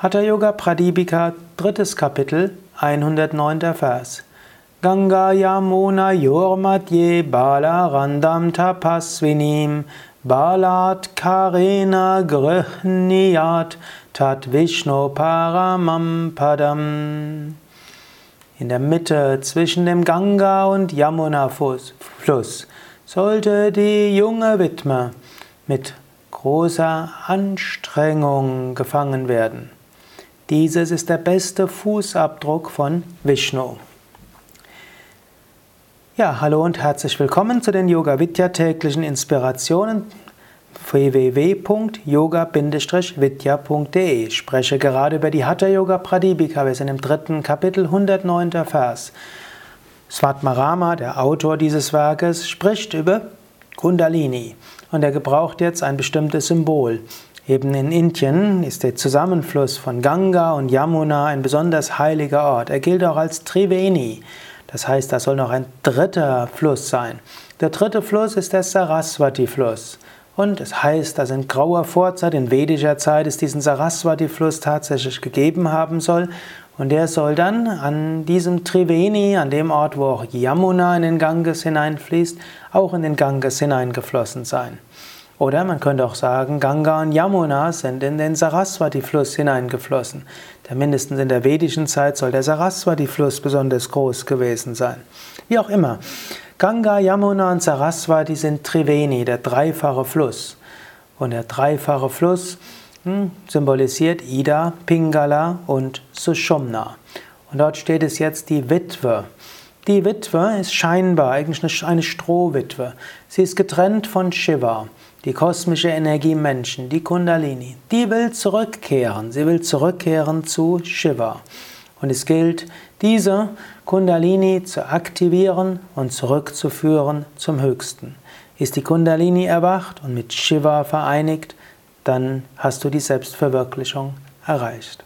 Hatha Yoga Pradipika, drittes Kapitel, 109. Vers. Ganga Yamuna Yormadye Balarandam Tapasvinim Balat Karena Grihniyat Tat Vishnu Paramam Padam. In der Mitte zwischen dem Ganga und Yamuna Fluss sollte die junge Witwe mit großer Anstrengung gefangen werden. Dieses ist der beste Fußabdruck von Vishnu. Ja, hallo und herzlich willkommen zu den Yoga Vidya täglichen Inspirationen www.yoga-vidya.de. Ich spreche gerade über die Hatha Yoga Pradipika. Wir sind im dritten Kapitel, 109. Vers. Svatmarama, der Autor dieses Werkes, spricht über Kundalini und er gebraucht jetzt ein bestimmtes Symbol. Eben in Indien ist der Zusammenfluss von Ganga und Yamuna ein besonders heiliger Ort. Er gilt auch als Triveni. Das heißt, da soll noch ein dritter Fluss sein. Der dritte Fluss ist der Saraswati-Fluss. Und es heißt, dass in grauer Vorzeit, in vedischer Zeit, es diesen Saraswati-Fluss tatsächlich gegeben haben soll. Und der soll dann an diesem Triveni, an dem Ort, wo auch Yamuna in den Ganges hineinfließt, auch in den Ganges hineingeflossen sein. Oder man könnte auch sagen, Ganga und Yamuna sind in den Saraswati-Fluss hineingeflossen. Denn mindestens in der vedischen Zeit soll der Saraswati-Fluss besonders groß gewesen sein. Wie auch immer. Ganga, Yamuna und Saraswati sind Triveni, der dreifache Fluss. Und der dreifache Fluss hm, symbolisiert Ida, Pingala und Sushumna. Und dort steht es jetzt die Witwe. Die Witwe ist scheinbar eigentlich eine Strohwitwe. Sie ist getrennt von Shiva die kosmische Energie Menschen, die Kundalini, die will zurückkehren. Sie will zurückkehren zu Shiva. Und es gilt, diese Kundalini zu aktivieren und zurückzuführen zum Höchsten. Ist die Kundalini erwacht und mit Shiva vereinigt, dann hast du die Selbstverwirklichung erreicht.